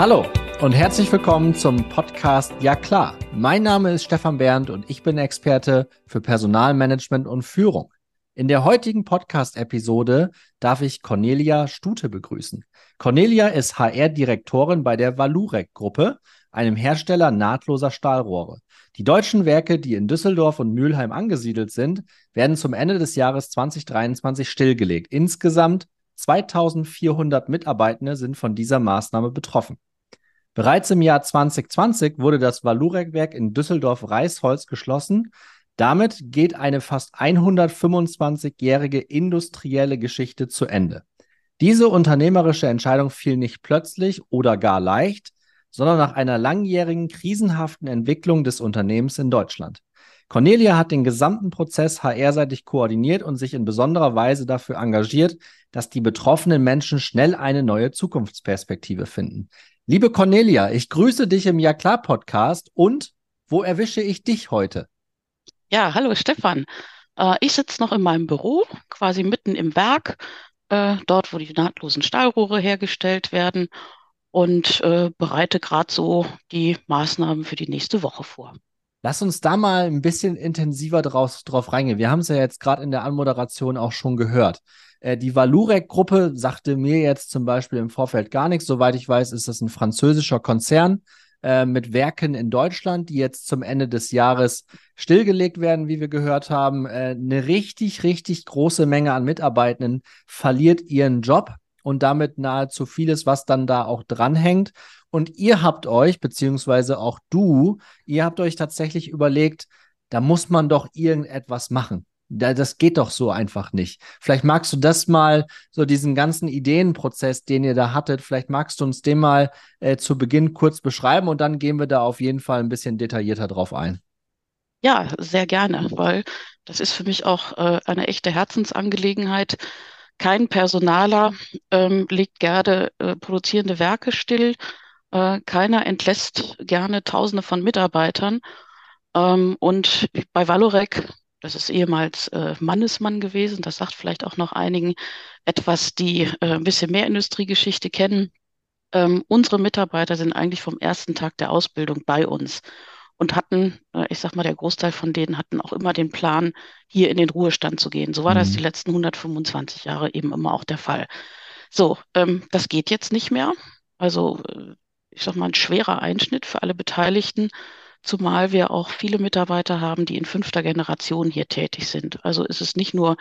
Hallo und herzlich willkommen zum Podcast Ja klar. Mein Name ist Stefan Berndt und ich bin Experte für Personalmanagement und Führung. In der heutigen Podcast-Episode darf ich Cornelia Stute begrüßen. Cornelia ist HR-Direktorin bei der Valurec-Gruppe, einem Hersteller nahtloser Stahlrohre. Die deutschen Werke, die in Düsseldorf und Mülheim angesiedelt sind, werden zum Ende des Jahres 2023 stillgelegt. Insgesamt 2400 Mitarbeitende sind von dieser Maßnahme betroffen. Bereits im Jahr 2020 wurde das Valurec-Werk in Düsseldorf-Reisholz geschlossen. Damit geht eine fast 125-jährige industrielle Geschichte zu Ende. Diese unternehmerische Entscheidung fiel nicht plötzlich oder gar leicht, sondern nach einer langjährigen krisenhaften Entwicklung des Unternehmens in Deutschland. Cornelia hat den gesamten Prozess HR-seitig koordiniert und sich in besonderer Weise dafür engagiert, dass die betroffenen Menschen schnell eine neue Zukunftsperspektive finden. Liebe Cornelia, ich grüße dich im Ja klar Podcast und wo erwische ich dich heute? Ja, hallo Stefan. Äh, ich sitze noch in meinem Büro, quasi mitten im Werk, äh, dort, wo die nahtlosen Stahlrohre hergestellt werden und äh, bereite gerade so die Maßnahmen für die nächste Woche vor. Lass uns da mal ein bisschen intensiver drauf, drauf reingehen. Wir haben es ja jetzt gerade in der Anmoderation auch schon gehört. Äh, die Valurec-Gruppe sagte mir jetzt zum Beispiel im Vorfeld gar nichts. Soweit ich weiß, ist das ein französischer Konzern äh, mit Werken in Deutschland, die jetzt zum Ende des Jahres stillgelegt werden, wie wir gehört haben. Äh, eine richtig, richtig große Menge an Mitarbeitenden verliert ihren Job und damit nahezu vieles, was dann da auch dranhängt. Und ihr habt euch, beziehungsweise auch du, ihr habt euch tatsächlich überlegt, da muss man doch irgendetwas machen das geht doch so einfach nicht. Vielleicht magst du das mal, so diesen ganzen Ideenprozess, den ihr da hattet, vielleicht magst du uns den mal äh, zu Beginn kurz beschreiben und dann gehen wir da auf jeden Fall ein bisschen detaillierter drauf ein. Ja, sehr gerne, weil das ist für mich auch äh, eine echte Herzensangelegenheit. Kein Personaler ähm, legt gerne äh, produzierende Werke still. Äh, keiner entlässt gerne Tausende von Mitarbeitern. Ähm, und bei Valorec das ist ehemals äh, Mannesmann gewesen. Das sagt vielleicht auch noch einigen etwas, die äh, ein bisschen mehr Industriegeschichte kennen. Ähm, unsere Mitarbeiter sind eigentlich vom ersten Tag der Ausbildung bei uns und hatten, äh, ich sag mal, der Großteil von denen hatten auch immer den Plan, hier in den Ruhestand zu gehen. So war mhm. das die letzten 125 Jahre eben immer auch der Fall. So, ähm, das geht jetzt nicht mehr. Also, äh, ich sag mal, ein schwerer Einschnitt für alle Beteiligten zumal wir auch viele Mitarbeiter haben, die in fünfter Generation hier tätig sind. Also ist es nicht nur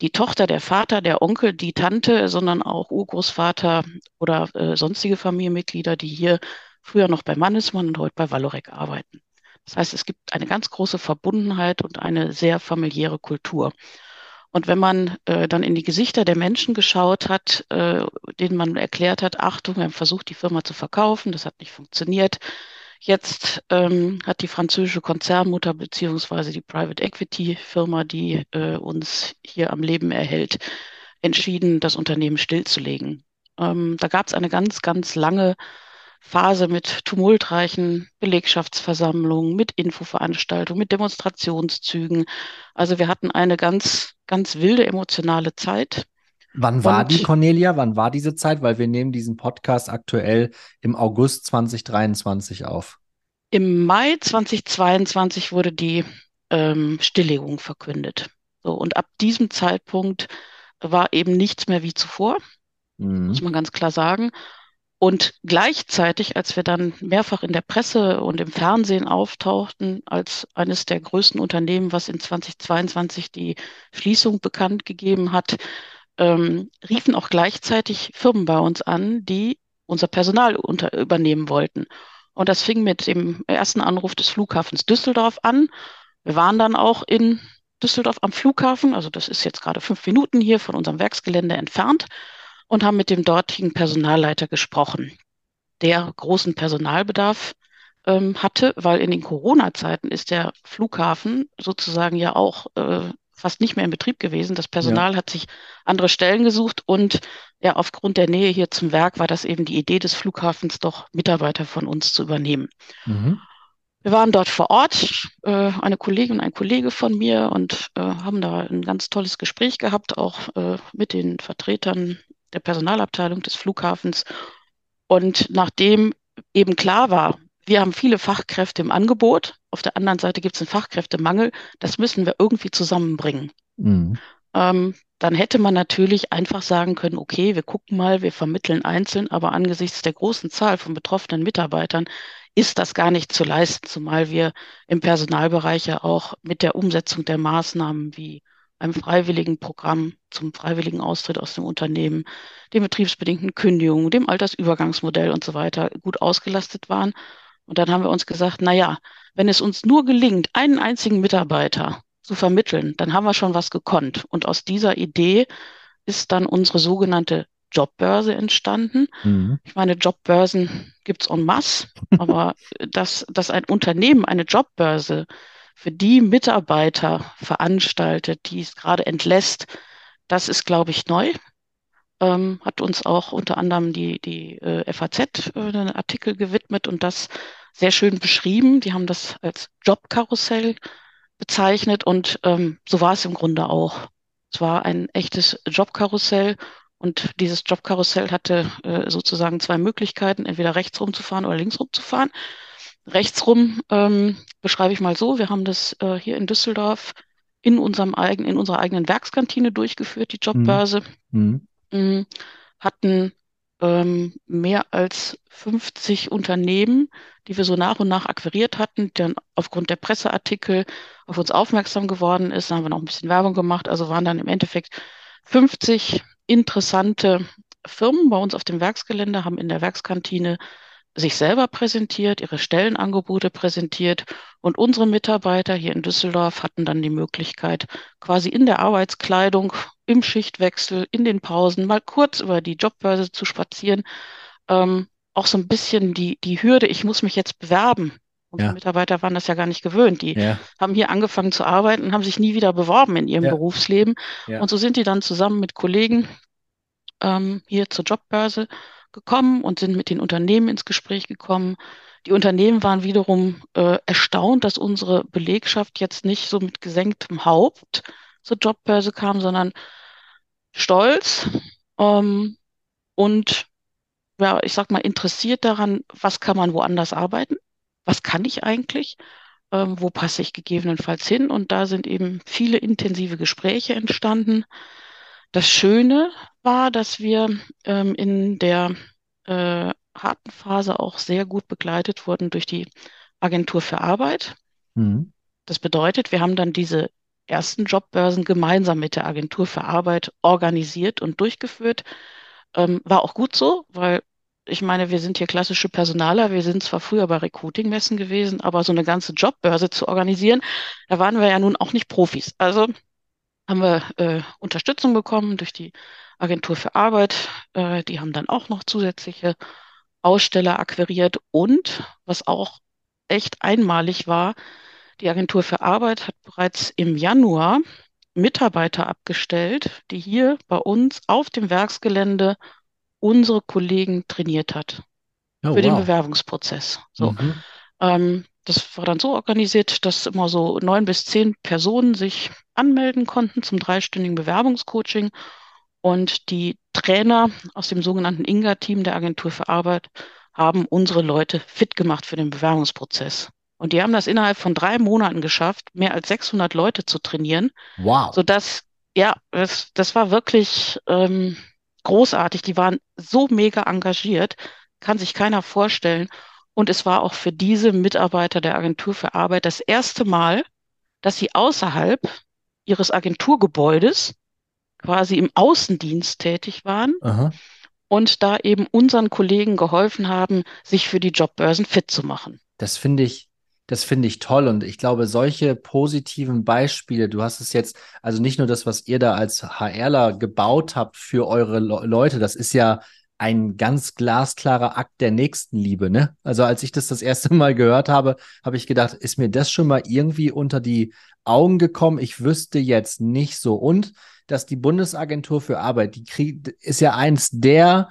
die Tochter, der Vater, der Onkel, die Tante, sondern auch Urgroßvater oder äh, sonstige Familienmitglieder, die hier früher noch bei Mannesmann und heute bei Valorec arbeiten. Das heißt, es gibt eine ganz große Verbundenheit und eine sehr familiäre Kultur. Und wenn man äh, dann in die Gesichter der Menschen geschaut hat, äh, denen man erklärt hat, Achtung, wir haben versucht, die Firma zu verkaufen, das hat nicht funktioniert, Jetzt ähm, hat die französische Konzernmutter beziehungsweise die Private Equity Firma, die äh, uns hier am Leben erhält, entschieden, das Unternehmen stillzulegen. Ähm, da gab es eine ganz, ganz lange Phase mit tumultreichen Belegschaftsversammlungen, mit Infoveranstaltungen, mit Demonstrationszügen. Also wir hatten eine ganz, ganz wilde emotionale Zeit. Wann war und, die Cornelia? Wann war diese Zeit? Weil wir nehmen diesen Podcast aktuell im August 2023 auf. Im Mai 2022 wurde die ähm, Stilllegung verkündet. So, und ab diesem Zeitpunkt war eben nichts mehr wie zuvor, mhm. muss man ganz klar sagen. Und gleichzeitig, als wir dann mehrfach in der Presse und im Fernsehen auftauchten, als eines der größten Unternehmen, was in 2022 die Schließung bekannt gegeben hat, ähm, riefen auch gleichzeitig Firmen bei uns an, die unser Personal unter, übernehmen wollten. Und das fing mit dem ersten Anruf des Flughafens Düsseldorf an. Wir waren dann auch in Düsseldorf am Flughafen, also das ist jetzt gerade fünf Minuten hier von unserem Werksgelände entfernt, und haben mit dem dortigen Personalleiter gesprochen, der großen Personalbedarf ähm, hatte, weil in den Corona-Zeiten ist der Flughafen sozusagen ja auch äh, fast nicht mehr in Betrieb gewesen. Das Personal ja. hat sich andere Stellen gesucht und ja, aufgrund der Nähe hier zum Werk war das eben die Idee des Flughafens, doch Mitarbeiter von uns zu übernehmen. Mhm. Wir waren dort vor Ort, äh, eine Kollegin und ein Kollege von mir und äh, haben da ein ganz tolles Gespräch gehabt, auch äh, mit den Vertretern der Personalabteilung des Flughafens. Und nachdem eben klar war, wir haben viele Fachkräfte im Angebot, auf der anderen Seite gibt es einen Fachkräftemangel, das müssen wir irgendwie zusammenbringen. Mhm. Ähm, dann hätte man natürlich einfach sagen können, okay, wir gucken mal, wir vermitteln einzeln, aber angesichts der großen Zahl von betroffenen Mitarbeitern ist das gar nicht zu leisten, zumal wir im Personalbereich ja auch mit der Umsetzung der Maßnahmen wie einem freiwilligen Programm zum freiwilligen Austritt aus dem Unternehmen, den betriebsbedingten Kündigungen, dem Altersübergangsmodell und so weiter gut ausgelastet waren. Und dann haben wir uns gesagt, na ja, wenn es uns nur gelingt, einen einzigen Mitarbeiter zu vermitteln, dann haben wir schon was gekonnt. Und aus dieser Idee ist dann unsere sogenannte Jobbörse entstanden. Mhm. Ich meine, Jobbörsen gibt es en masse, aber dass, dass ein Unternehmen eine Jobbörse für die Mitarbeiter veranstaltet, die es gerade entlässt, das ist, glaube ich, neu. Ähm, hat uns auch unter anderem die, die äh, FAZ äh, einen Artikel gewidmet und das sehr schön beschrieben. Die haben das als Jobkarussell bezeichnet und ähm, so war es im Grunde auch. Es war ein echtes Jobkarussell und dieses Jobkarussell hatte äh, sozusagen zwei Möglichkeiten, entweder rechts rumzufahren oder links rumzufahren. Rechtsrum ähm, beschreibe ich mal so, wir haben das äh, hier in Düsseldorf in unserem eigenen, in unserer eigenen Werkskantine durchgeführt, die Jobbörse. Mhm. Mhm. Hatten ähm, mehr als 50 Unternehmen, die wir so nach und nach akquiriert hatten, dann aufgrund der Presseartikel auf uns aufmerksam geworden ist. Haben wir noch ein bisschen Werbung gemacht, also waren dann im Endeffekt 50 interessante Firmen bei uns auf dem Werksgelände, haben in der Werkskantine sich selber präsentiert, ihre Stellenangebote präsentiert und unsere Mitarbeiter hier in Düsseldorf hatten dann die Möglichkeit, quasi in der Arbeitskleidung, im Schichtwechsel, in den Pausen mal kurz über die Jobbörse zu spazieren. Ähm, auch so ein bisschen die, die Hürde, ich muss mich jetzt bewerben. Unsere ja. Mitarbeiter waren das ja gar nicht gewöhnt. Die ja. haben hier angefangen zu arbeiten und haben sich nie wieder beworben in ihrem ja. Berufsleben. Und so sind die dann zusammen mit Kollegen ähm, hier zur Jobbörse gekommen und sind mit den Unternehmen ins Gespräch gekommen. Die Unternehmen waren wiederum äh, erstaunt, dass unsere Belegschaft jetzt nicht so mit gesenktem Haupt zur Jobbörse kam, sondern stolz ähm, und ja, ich sag mal, interessiert daran, was kann man woanders arbeiten? Was kann ich eigentlich? Ähm, wo passe ich gegebenenfalls hin? Und da sind eben viele intensive Gespräche entstanden. Das Schöne war, dass wir ähm, in der äh, harten Phase auch sehr gut begleitet wurden durch die Agentur für Arbeit. Mhm. Das bedeutet, wir haben dann diese ersten Jobbörsen gemeinsam mit der Agentur für Arbeit organisiert und durchgeführt. Ähm, war auch gut so, weil ich meine, wir sind hier klassische Personaler. Wir sind zwar früher bei Recruiting-Messen gewesen, aber so eine ganze Jobbörse zu organisieren, da waren wir ja nun auch nicht Profis. Also haben wir äh, Unterstützung bekommen durch die Agentur für Arbeit. Äh, die haben dann auch noch zusätzliche Aussteller akquiriert. Und was auch echt einmalig war, die Agentur für Arbeit hat bereits im Januar Mitarbeiter abgestellt, die hier bei uns auf dem Werksgelände unsere Kollegen trainiert hat oh, für wow. den Bewerbungsprozess. So. Mhm. Ähm, das war dann so organisiert, dass immer so neun bis zehn Personen sich anmelden konnten zum dreistündigen Bewerbungscoaching. Und die Trainer aus dem sogenannten INGA-Team der Agentur für Arbeit haben unsere Leute fit gemacht für den Bewerbungsprozess. Und die haben das innerhalb von drei Monaten geschafft, mehr als 600 Leute zu trainieren. Wow. Sodass, ja, das, das war wirklich ähm, großartig. Die waren so mega engagiert, kann sich keiner vorstellen. Und es war auch für diese Mitarbeiter der Agentur für Arbeit das erste Mal, dass sie außerhalb ihres Agenturgebäudes quasi im Außendienst tätig waren Aha. und da eben unseren Kollegen geholfen haben, sich für die Jobbörsen fit zu machen. Das finde ich, das finde ich toll und ich glaube, solche positiven Beispiele, du hast es jetzt, also nicht nur das, was ihr da als HRler gebaut habt für eure Le Leute, das ist ja ein ganz glasklarer Akt der Nächstenliebe, ne? Also als ich das das erste Mal gehört habe, habe ich gedacht, ist mir das schon mal irgendwie unter die Augen gekommen? Ich wüsste jetzt nicht so. Und dass die Bundesagentur für Arbeit, die ist ja eins der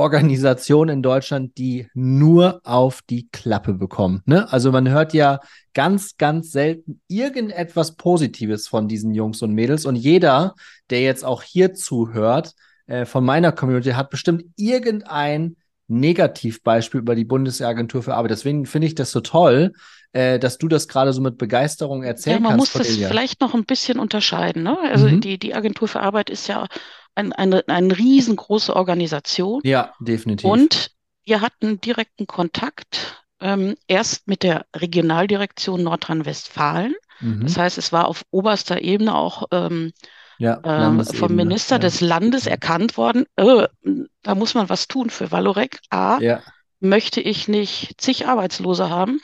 Organisationen in Deutschland, die nur auf die Klappe bekommen. Ne? Also man hört ja ganz, ganz selten irgendetwas Positives von diesen Jungs und Mädels. Und jeder, der jetzt auch hier zuhört, äh, von meiner Community hat bestimmt irgendein Negativbeispiel über die Bundesagentur für Arbeit. Deswegen finde ich das so toll, äh, dass du das gerade so mit Begeisterung erzählen ja, man kannst. muss das vielleicht noch ein bisschen unterscheiden. Ne? Also Mhm. die, die Agentur für Arbeit ist ja ein, eine, eine riesengroße Organisation Ja, definitiv. und wir hatten direkten Kontakt ähm, erst mit der Regionaldirektion Nordrhein-Westfalen. Mhm. Das heißt, es war auf oberster Ebene auch ähm, Ja, äh, vom. Minister Ja. des Landes erkannt worden, äh, da muss man was tun für Valorec. A, Ja, möchte ich nicht zig Arbeitslose haben.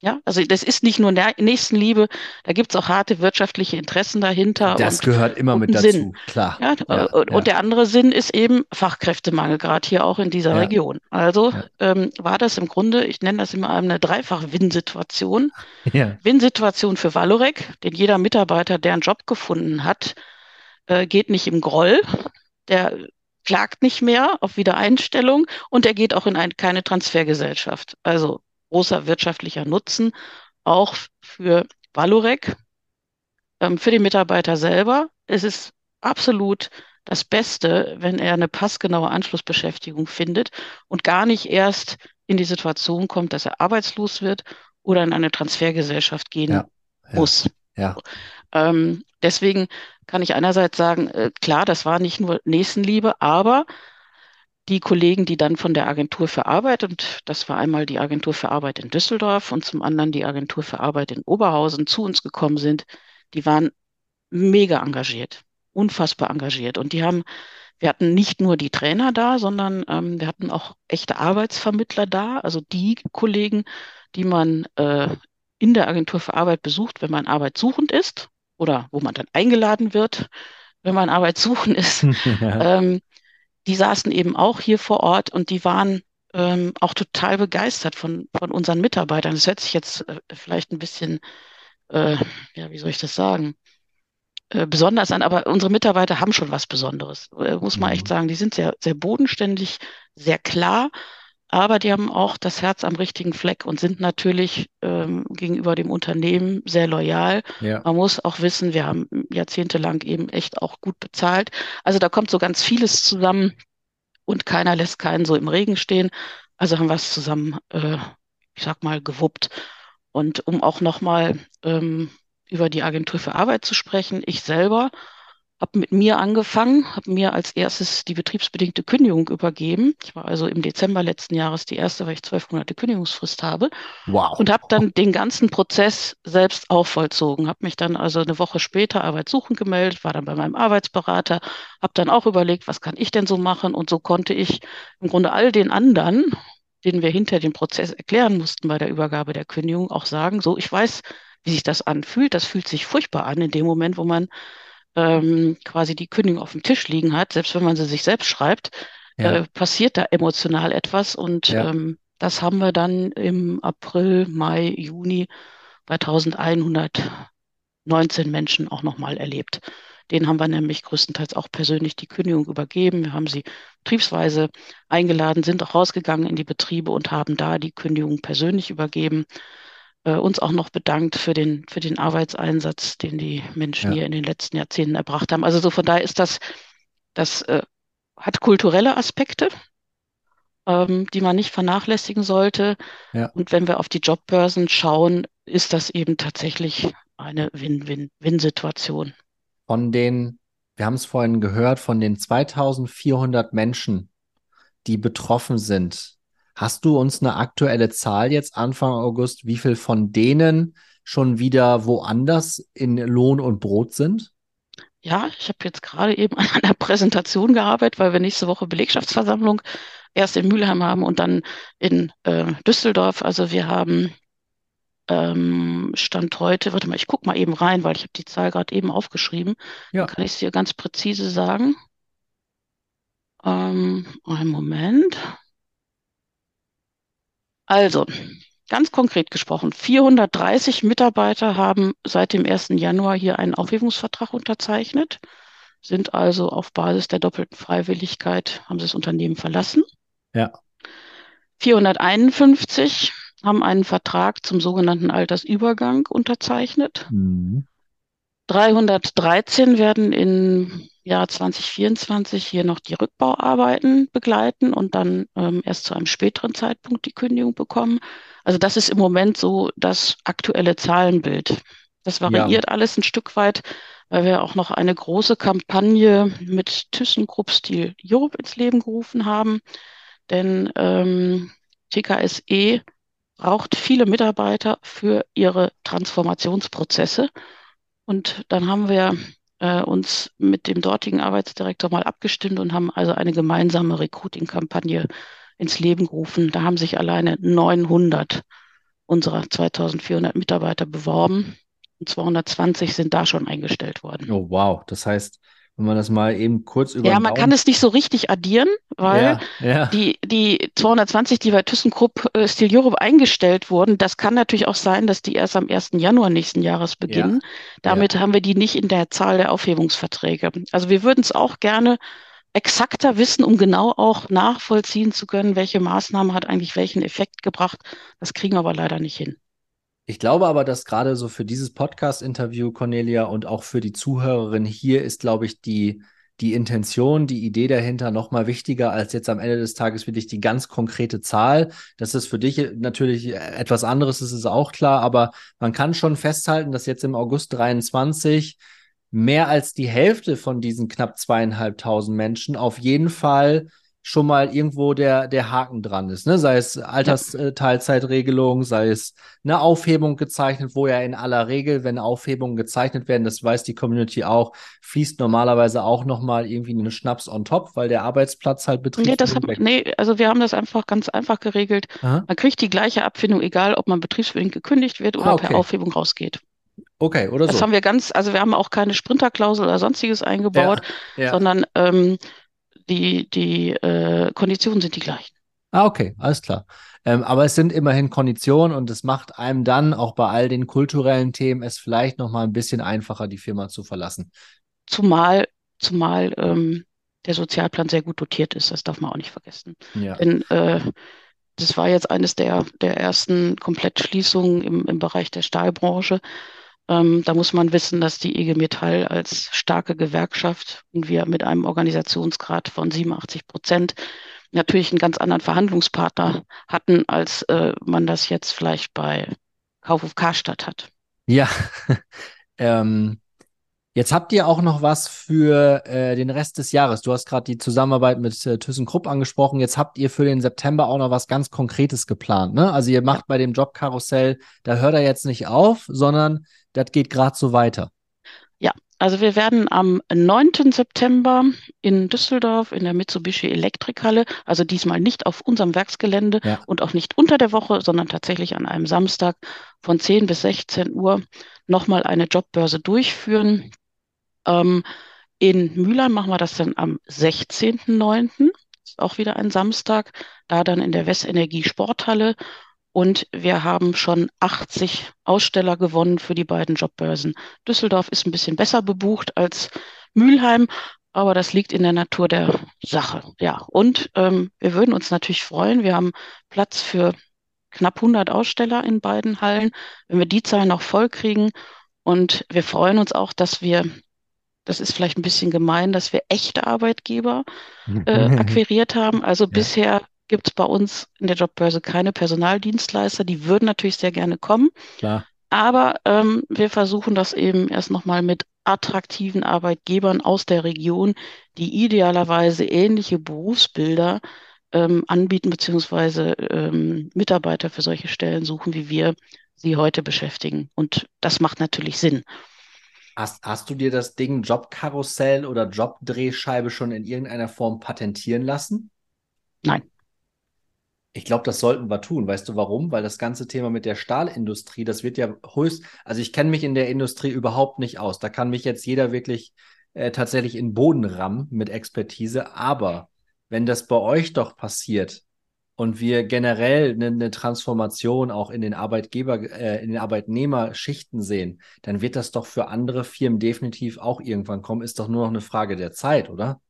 Ja, also das ist nicht nur Nä- Nächstenliebe, da gibt es auch harte wirtschaftliche Interessen dahinter das und, gehört immer mit dazu, Sinn. klar. Ja, Ja, und, ja. und der andere Sinn ist eben Fachkräftemangel, gerade hier auch in dieser. Region. Also ähm, war das im Grunde, ich nenne das immer eine Dreifach-Win-Situation. Ja, Win-Situation für Valorec, denn jeder Mitarbeiter, der einen Job gefunden hat, äh, geht nicht im Groll, der klagt nicht mehr auf Wiedereinstellung und der geht auch in ein, keine Transfergesellschaft. Also großer wirtschaftlicher Nutzen auch für Valorec, ähm, für den Mitarbeiter selber. Es ist absolut das Beste, wenn er eine passgenaue Anschlussbeschäftigung findet und gar nicht erst in die Situation kommt, dass er arbeitslos wird oder in eine Transfergesellschaft gehen Ja, ja. muss. ja, Ähm, deswegen kann ich einerseits sagen, äh, klar, das war nicht nur Nächstenliebe, aber die Kollegen, die dann von der Agentur für Arbeit, und das war einmal die Agentur für Arbeit in Düsseldorf und zum anderen die Agentur für Arbeit in Oberhausen, zu uns gekommen sind, die waren mega engagiert, unfassbar engagiert. Und die haben, wir hatten nicht nur die Trainer da, sondern ähm, wir hatten auch echte Arbeitsvermittler da, also die Kollegen, die man äh, in der Agentur für Arbeit besucht, wenn man arbeitssuchend ist oder wo man dann eingeladen wird, wenn man arbeitssuchend ist. Ähm, die saßen eben auch hier vor Ort und die waren ähm, auch total begeistert von, von unseren Mitarbeitern. Das hört sich jetzt äh, vielleicht ein bisschen, äh, ja, wie soll ich das sagen, äh, besonders an, aber unsere Mitarbeiter haben schon was Besonderes, äh, muss man echt Mhm. sagen. Die sind sehr, sehr bodenständig, sehr klar, aber die haben auch das Herz am richtigen Fleck und sind natürlich ähm, gegenüber dem Unternehmen sehr loyal. Ja, Man muss auch wissen, wir haben jahrzehntelang eben echt auch gut bezahlt. Also da kommt so ganz vieles zusammen und keiner lässt keinen so im Regen stehen. Also haben wir es zusammen, äh, ich sag mal, gewuppt. Und um auch nochmal ähm, über die Agentur für Arbeit zu sprechen, ich selber habe mit mir angefangen, habe mir als erstes die betriebsbedingte Kündigung übergeben. Ich war also im Dezember letzten Jahres die erste, weil ich zwölf Monate Kündigungsfrist habe wow. und habe dann den ganzen Prozess selbst auch vollzogen. Habe mich dann also eine Woche später arbeitssuchend gemeldet, war dann bei meinem Arbeitsberater, habe dann auch überlegt, was kann ich denn so machen? Und so konnte ich im Grunde all den anderen, denen wir hinter den Prozess erklären mussten bei der Übergabe der Kündigung, auch sagen, so, ich weiß, wie sich das anfühlt. Das fühlt sich furchtbar an in dem Moment, wo man ähm, quasi die Kündigung auf dem Tisch liegen hat, selbst wenn man sie sich selbst schreibt, Ja, äh, passiert da emotional etwas. Und Ja. ähm, das haben wir dann im April, Mai, Juni bei 1119 Menschen auch nochmal erlebt. Denen haben wir nämlich größtenteils auch persönlich die Kündigung übergeben. Wir haben sie betriebsweise eingeladen, sind auch rausgegangen in die Betriebe und haben da die Kündigung persönlich übergeben. Äh, uns auch noch bedankt für den, für den Arbeitseinsatz, den die Menschen Ja. hier in den letzten Jahrzehnten erbracht haben. Also so von daher ist das, das äh, hat kulturelle Aspekte, ähm, die man nicht vernachlässigen sollte. Ja. Und wenn wir auf die Jobbörsen schauen, ist das eben tatsächlich eine Win-Win-Win-Situation. Von den, wir haben es vorhin gehört, von den 2400 Menschen, die betroffen sind, hast du uns eine aktuelle Zahl jetzt Anfang August, wie viel von denen schon wieder woanders in Lohn und Brot sind? Ja, ich habe jetzt gerade eben an einer Präsentation gearbeitet, weil wir nächste Woche Belegschaftsversammlung erst in Mülheim haben und dann in äh, Düsseldorf. Also wir haben ähm, Stand heute, warte mal, ich gucke mal eben rein, weil ich habe die Zahl gerade eben aufgeschrieben. Ja. Dann kann ich es dir ganz präzise sagen. Ähm, einen Moment. Also, ganz konkret gesprochen, 430 Mitarbeiter haben seit dem 1. Januar hier einen Aufhebungsvertrag unterzeichnet, sind also auf Basis der doppelten Freiwilligkeit, haben sie das Unternehmen verlassen. Ja. 451 haben einen Vertrag zum sogenannten Altersübergang unterzeichnet. Mhm. 313 werden im Jahr 2024 hier noch die Rückbauarbeiten begleiten und dann ähm, erst zu einem späteren Zeitpunkt die Kündigung bekommen. Also das ist im Moment so das aktuelle Zahlenbild. Das variiert ja. alles ein Stück weit, weil wir auch noch eine große Kampagne mit ThyssenKrupp Steel Europe ins Leben gerufen haben. Denn ähm, TKSE braucht viele Mitarbeiter für ihre Transformationsprozesse. Und dann haben wir äh, uns mit dem dortigen Arbeitsdirektor mal abgestimmt und haben also eine gemeinsame Recruiting-Kampagne ins Leben gerufen. Da haben sich alleine 900 unserer 2400 Mitarbeiter beworben und 220 sind da schon eingestellt worden. Oh, wow. Das heißt, wenn man das mal eben kurz über. Ja, man Daumen kann es nicht so richtig addieren, weil ja, ja. Die, die 220, die bei ThyssenKrupp äh, Steel Europe eingestellt wurden, das kann natürlich auch sein, dass die erst am 1. Januar nächsten Jahres beginnen. Ja, Damit haben wir die nicht in der Zahl der Aufhebungsverträge. Also wir würden es auch gerne exakter wissen, um genau auch nachvollziehen zu können, welche Maßnahme hat eigentlich welchen Effekt gebracht. Das kriegen wir aber leider nicht hin. Ich glaube aber, dass gerade so für dieses Podcast-Interview, Cornelia, und auch für die Zuhörerin hier ist, glaube ich, die, die Intention, die Idee dahinter noch mal wichtiger als jetzt am Ende des Tages wirklich die ganz konkrete Zahl. Das ist für dich natürlich etwas anderes, das ist auch klar, aber man kann schon festhalten, dass jetzt im August 23 mehr als die Hälfte von diesen knapp zweieinhalbtausend Menschen auf jeden Fall schon mal irgendwo der, der Haken dran ist. Ne? Sei es Altersteilzeitregelung, sei es eine Aufhebung gezeichnet, wo ja in aller Regel, wenn Aufhebungen gezeichnet werden, das weiß die Community auch, fließt normalerweise auch nochmal irgendwie eine Schnaps on top, weil der Arbeitsplatz halt betrifft. Nee, das haben, nee, also wir haben das einfach ganz einfach geregelt. Aha. Man kriegt die gleiche Abfindung, egal ob man betriebsbedingt gekündigt wird oder ah, okay. per Aufhebung rausgeht. Okay, oder das so. Das haben wir ganz, also wir haben auch keine Sprinterklausel oder sonstiges eingebaut, ja, ja. sondern ähm, die, die äh, Konditionen sind die gleichen. Ah, okay, alles klar. Ähm, aber es sind immerhin Konditionen und es macht einem dann auch bei all den kulturellen Themen es vielleicht noch mal ein bisschen einfacher, die Firma zu verlassen. Zumal, zumal ähm, der Sozialplan sehr gut dotiert ist, das darf man auch nicht vergessen. Ja. Denn äh, das war jetzt eines der, der ersten Komplettschließungen im, im Bereich der Stahlbranche. Ähm, da muss man wissen, dass die IG Metall als starke Gewerkschaft und wir mit einem Organisationsgrad von 87 Prozent natürlich einen ganz anderen Verhandlungspartner hatten, als äh, man das jetzt vielleicht bei Kaufhof Karstadt hat. Ja, ähm, jetzt habt ihr auch noch was für äh, den Rest des Jahres. Du hast gerade die Zusammenarbeit mit äh, ThyssenKrupp angesprochen. Jetzt habt ihr für den September auch noch was ganz Konkretes geplant. Ne? Also ihr macht bei dem Jobkarussell, da hört er jetzt nicht auf, sondern das geht gerade so weiter. Ja, also wir werden am 9. September in Düsseldorf in der Mitsubishi Elektrikhalle, also diesmal nicht auf unserem Werksgelände ja. und auch nicht unter der Woche, sondern tatsächlich an einem Samstag von 10 bis 16 Uhr nochmal eine Jobbörse durchführen. Ähm, in Mülheim machen wir das dann am 16.09. Ist auch wieder ein Samstag, da dann in der Westenergie Sporthalle und wir haben schon 80 Aussteller gewonnen für die beiden Jobbörsen. Düsseldorf ist ein bisschen besser bebucht als Mülheim, aber das liegt in der Natur der Sache. Ja, und ähm, wir würden uns natürlich freuen. Wir haben Platz für knapp 100 Aussteller in beiden Hallen, wenn wir die Zahl noch voll kriegen. Und wir freuen uns auch, dass wir, das ist vielleicht ein bisschen gemein, dass wir echte Arbeitgeber äh, akquiriert haben. Also ja. bisher gibt es bei uns in der Jobbörse keine Personaldienstleister. Die würden natürlich sehr gerne kommen. Klar. Aber ähm, wir versuchen das eben erst nochmal mit attraktiven Arbeitgebern aus der Region, die idealerweise ähnliche Berufsbilder ähm, anbieten, beziehungsweise ähm, Mitarbeiter für solche Stellen suchen, wie wir sie heute beschäftigen. Und das macht natürlich Sinn. Hast, hast du dir das Ding Jobkarussell oder Jobdrehscheibe schon in irgendeiner Form patentieren lassen? Nein. Ich glaube, das sollten wir tun. Weißt du warum? Weil das ganze Thema mit der Stahlindustrie, das wird ja höchst, also ich kenne mich in der Industrie überhaupt nicht aus. Da kann mich jetzt jeder wirklich äh, tatsächlich in Boden rammen mit Expertise. Aber wenn das bei euch doch passiert und wir generell eine, eine Transformation auch in den Arbeitgeber, äh, in den Arbeitnehmerschichten sehen, dann wird das doch für andere Firmen definitiv auch irgendwann kommen. Ist doch nur noch eine Frage der Zeit, oder?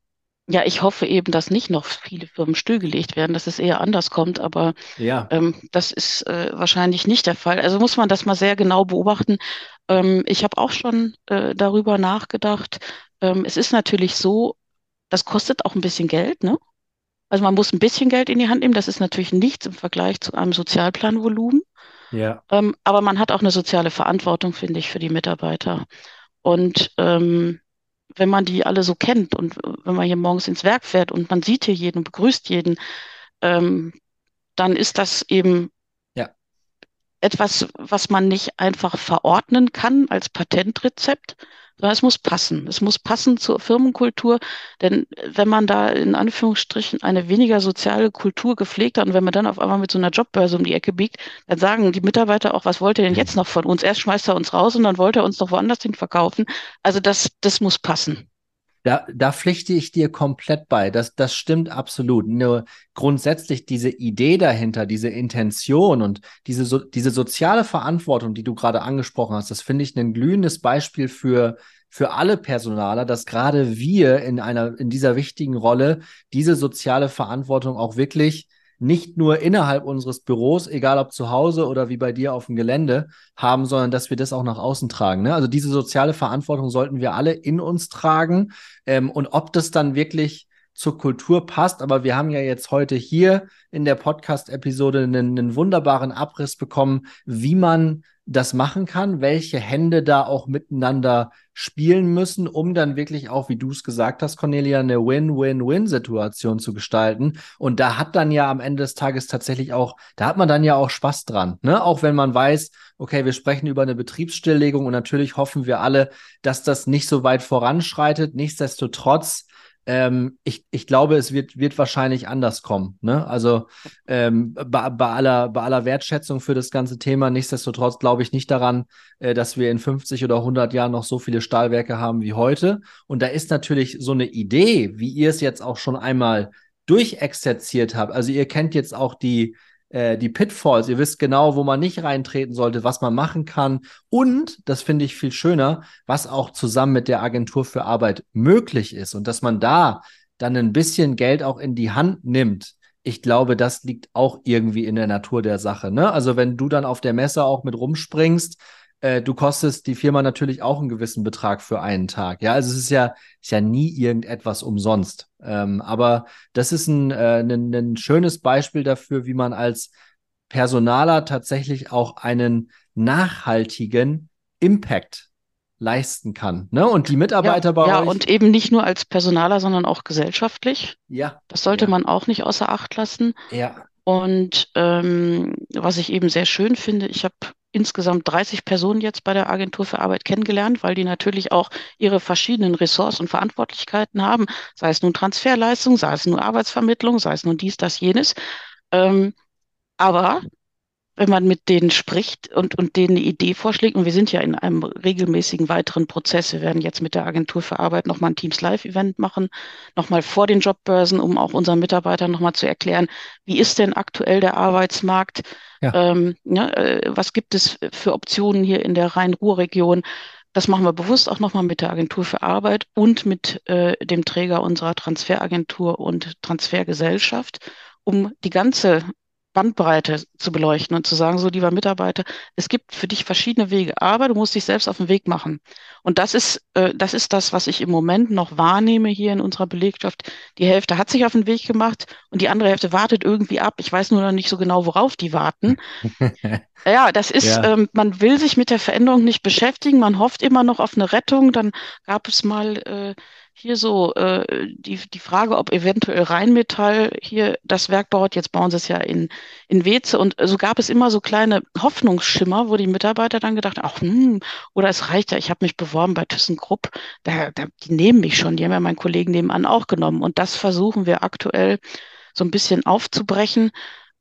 Ja, ich hoffe eben, dass nicht noch viele Firmen stillgelegt werden, dass es eher anders kommt, aber Ja, ähm, das ist äh, wahrscheinlich nicht der Fall. Also muss man das mal sehr genau beobachten. Ähm, ich habe auch schon äh, darüber nachgedacht. Ähm, es ist natürlich so, das kostet auch ein bisschen Geld, ne? Also man muss ein bisschen Geld in die Hand nehmen. Das ist natürlich nichts im Vergleich zu einem Sozialplanvolumen. ja, Ähm, aber man hat auch eine soziale Verantwortung, finde ich, für die Mitarbeiter. Und ähm, wenn man die alle so kennt und äh, wenn man hier morgens ins Werk fährt und man sieht hier jeden und begrüßt jeden, ähm, dann ist das eben ja, etwas, was man nicht einfach verordnen kann als Patentrezept, sondern es muss passen. Es muss passen zur Firmenkultur, denn wenn man da in Anführungsstrichen eine weniger soziale Kultur gepflegt hat und wenn man dann auf einmal mit so einer Jobbörse um die Ecke biegt, dann sagen die Mitarbeiter auch, was wollt ihr denn jetzt noch von uns? Erst schmeißt er uns raus und dann wollt er uns noch woanders hin verkaufen. Also das, das muss passen. Da, da pflichte ich dir komplett bei. Das, das stimmt absolut. Nur grundsätzlich diese Idee dahinter, diese Intention und diese, so, diese soziale Verantwortung, die du gerade angesprochen hast, das finde ich ein glühendes Beispiel für, für alle Personaler, dass gerade wir in einer, in dieser wichtigen Rolle diese soziale Verantwortung auch wirklich nicht nur innerhalb unseres Büros, egal ob zu Hause oder wie bei dir auf dem Gelände, haben, sondern dass wir das auch nach außen tragen. Ne? Also diese soziale Verantwortung sollten wir alle in uns tragen. Ähm, und ob das dann wirklich zur Kultur passt, aber wir haben ja jetzt heute hier in der Podcast-Episode einen, einen wunderbaren Abriss bekommen, wie man das machen kann, welche Hände da auch miteinander spielen müssen, um dann wirklich auch, wie du es gesagt hast, Cornelia, eine Win-Win-Win-Situation zu gestalten. Und da hat dann ja am Ende des Tages tatsächlich auch, da hat man dann ja auch Spaß dran, ne? Auch wenn man weiß, okay, wir sprechen über eine Betriebsstilllegung und natürlich hoffen wir alle, dass das nicht so weit voranschreitet. Nichtsdestotrotz ähm, ich, ich glaube, es wird, wird wahrscheinlich anders kommen. Ne? Also ähm, bei, bei, aller, bei aller Wertschätzung für das ganze Thema, nichtsdestotrotz glaube ich nicht daran, äh, dass wir in 50 oder 100 Jahren noch so viele Stahlwerke haben wie heute. Und da ist natürlich so eine Idee, wie ihr es jetzt auch schon einmal durchexerziert habt. Also ihr kennt jetzt auch die, äh, die Pitfalls. Ihr wisst genau, wo man nicht reintreten sollte, was man machen kann. Und, das finde ich viel schöner, was auch zusammen mit der Agentur für Arbeit möglich ist. Und dass man da dann ein bisschen Geld auch in die Hand nimmt. Ich glaube, das liegt auch irgendwie in der Natur der Sache. Ne? Also wenn du dann auf der Messe auch mit rumspringst, äh, du kostest die Firma natürlich auch einen gewissen Betrag für einen Tag. Ja, also es ist ja, ist ja nie irgendetwas umsonst. Ähm, aber das ist ein, äh, ein, ein schönes Beispiel dafür, wie man als Personaler tatsächlich auch einen nachhaltigen Impact leisten kann. Ne? Und die Mitarbeiter ja, bei ja, euch. und eben nicht nur als Personaler, sondern auch gesellschaftlich. Ja. Das sollte ja, man auch nicht außer Acht lassen. Ja. Und ähm, was ich eben sehr schön finde, ich habe insgesamt 30 Personen jetzt bei der Agentur für Arbeit kennengelernt, weil die natürlich auch ihre verschiedenen Ressorts und Verantwortlichkeiten haben, sei es nun Transferleistung, sei es nun Arbeitsvermittlung, sei es nun dies, das, jenes. Ähm, aber wenn man mit denen spricht und, und denen eine Idee vorschlägt, und wir sind ja in einem regelmäßigen weiteren Prozess, wir werden jetzt mit der Agentur für Arbeit nochmal ein Teams Live-Event machen, nochmal vor den Jobbörsen, um auch unseren Mitarbeitern nochmal zu erklären, wie ist denn aktuell der Arbeitsmarkt, ja. Ähm, äh, was gibt es für Optionen hier in der Rhein-Ruhr-Region. Das machen wir bewusst auch nochmal mit der Agentur für Arbeit und mit äh, dem Träger unserer Transferagentur und Transfergesellschaft, um die ganze Bandbreite zu beleuchten und zu sagen, so lieber Mitarbeiter, es gibt für dich verschiedene Wege, aber du musst dich selbst auf den Weg machen. Und das ist, äh, das ist das, was ich im Moment noch wahrnehme hier in unserer Belegschaft. Die Hälfte hat sich auf den Weg gemacht und die andere Hälfte wartet irgendwie ab. Ich weiß nur noch nicht so genau, worauf die warten. ja, das ist, ja. Ähm, man will sich mit der Veränderung nicht beschäftigen, man hofft immer noch auf eine Rettung. Dann gab es mal äh, hier so äh, die, die Frage, ob eventuell Rheinmetall hier das Werk baut. Jetzt bauen sie es ja in, in Weze. Und so gab es immer so kleine Hoffnungsschimmer, wo die Mitarbeiter dann gedacht haben, ach, hm, oder es reicht ja, ich habe mich beworben bei ThyssenKrupp, da, da, die nehmen mich schon, die haben ja meinen Kollegen nebenan auch genommen. Und das versuchen wir aktuell so ein bisschen aufzubrechen.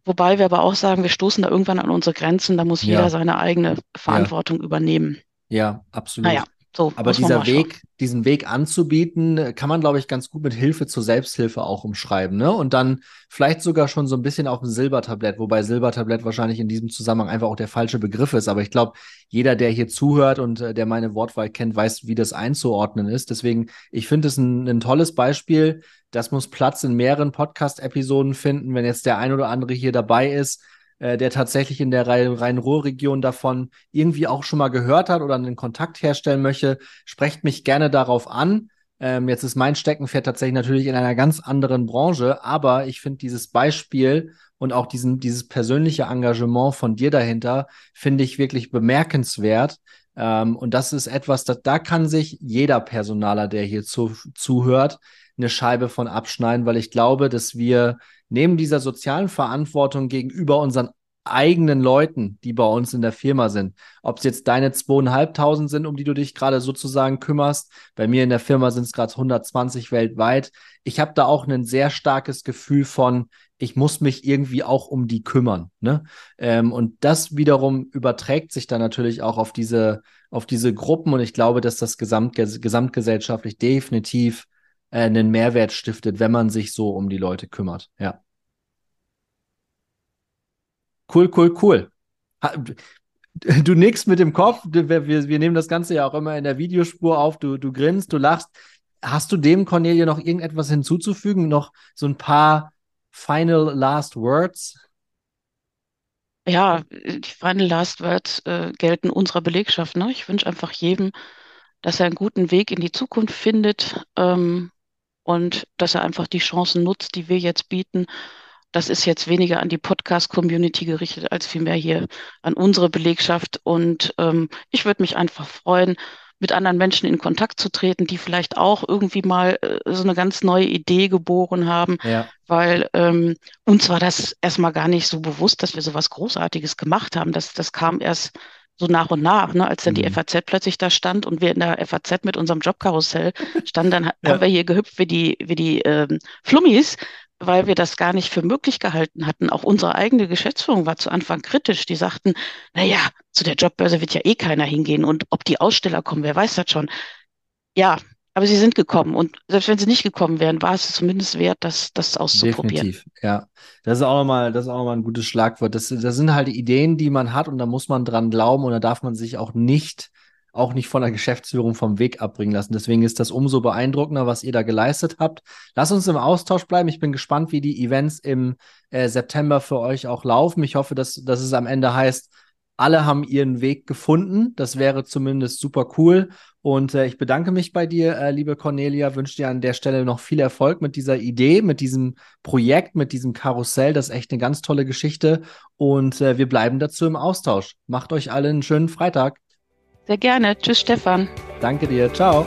Wobei wir aber auch sagen, wir stoßen da irgendwann an unsere Grenzen, da muss jeder ja. seine eigene Verantwortung ja. übernehmen. Ja, absolut. Naja. So, Aber dieser Weg, diesen Weg anzubieten, kann man, glaube ich, ganz gut mit Hilfe zur Selbsthilfe auch umschreiben. Ne? Und dann vielleicht sogar schon so ein bisschen auf dem Silbertablett, wobei Silbertablett wahrscheinlich in diesem Zusammenhang einfach auch der falsche Begriff ist. Aber ich glaube, jeder, der hier zuhört und äh, der meine Wortwahl kennt, weiß, wie das einzuordnen ist. Deswegen, ich finde es ein, ein tolles Beispiel. Das muss Platz in mehreren Podcast-Episoden finden. Wenn jetzt der ein oder andere hier dabei ist, äh, der tatsächlich in der Rhein-Ruhr-Region davon irgendwie auch schon mal gehört hat oder einen Kontakt herstellen möchte, sprecht mich gerne darauf an. Ähm, jetzt ist mein Steckenpferd tatsächlich natürlich in einer ganz anderen Branche, aber ich finde dieses Beispiel und auch diesen, dieses persönliche Engagement von dir dahinter, finde ich wirklich bemerkenswert. Ähm, und das ist etwas, das, da kann sich jeder Personaler, der hier zu, zuhört, eine Scheibe von abschneiden, weil ich glaube, dass wir neben dieser sozialen Verantwortung gegenüber unseren eigenen Leuten, die bei uns in der Firma sind. Ob es jetzt deine zweieinhalbtausend sind, um die du dich gerade sozusagen kümmerst. Bei mir in der Firma sind es gerade 120 weltweit. Ich habe da auch ein sehr starkes Gefühl von, ich muss mich irgendwie auch um die kümmern. Ne? Ähm, und das wiederum überträgt sich dann natürlich auch auf diese, auf diese Gruppen. Und ich glaube, dass das gesamtges gesamtgesellschaftlich definitiv äh, einen Mehrwert stiftet, wenn man sich so um die Leute kümmert. Ja. Cool, cool, cool. Du nickst mit dem Kopf. Wir, wir, wir nehmen das Ganze ja auch immer in der Videospur auf. Du, du grinst, du lachst. Hast du dem, Cornelia, noch irgendetwas hinzuzufügen? Noch so ein paar final last words? Ja, die final last words äh, gelten unserer Belegschaft. Ne? Ich wünsche einfach jedem, dass er einen guten Weg in die Zukunft findet ähm, und dass er einfach die Chancen nutzt, die wir jetzt bieten das ist jetzt weniger an die Podcast-Community gerichtet, als vielmehr hier an unsere Belegschaft. Und ähm, ich würde mich einfach freuen, mit anderen Menschen in Kontakt zu treten, die vielleicht auch irgendwie mal äh, so eine ganz neue Idee geboren haben, ja. weil ähm, uns war das erstmal gar nicht so bewusst, dass wir so was Großartiges gemacht haben. Das, das kam erst so nach und nach, ne, als dann mhm. die FAZ plötzlich da stand und wir in der FAZ mit unserem Jobkarussell standen, dann ja. haben wir hier gehüpft wie die, wie die ähm, Flummis, weil wir das gar nicht für möglich gehalten hatten. Auch unsere eigene Geschäftsführung war zu Anfang kritisch. Die sagten, na ja, zu der Jobbörse wird ja eh keiner hingehen und ob die Aussteller kommen, wer weiß das schon. Ja, aber sie sind gekommen und selbst wenn sie nicht gekommen wären, war es zumindest wert, das, das auszuprobieren. Definitiv, ja. Das ist auch nochmal, das ein gutes Schlagwort. Das, das sind halt Ideen, die man hat und da muss man dran glauben und da darf man sich auch nicht auch nicht von der Geschäftsführung vom Weg abbringen lassen. Deswegen ist das umso beeindruckender, was ihr da geleistet habt. Lass uns im Austausch bleiben. Ich bin gespannt, wie die Events im äh, September für euch auch laufen. Ich hoffe, dass, dass es am Ende heißt, alle haben ihren Weg gefunden. Das wäre zumindest super cool. Und äh, ich bedanke mich bei dir, äh, liebe Cornelia. Wünsche dir an der Stelle noch viel Erfolg mit dieser Idee, mit diesem Projekt, mit diesem Karussell. Das ist echt eine ganz tolle Geschichte. Und äh, wir bleiben dazu im Austausch. Macht euch alle einen schönen Freitag. Sehr gerne. Tschüss, Stefan. Danke dir. Ciao.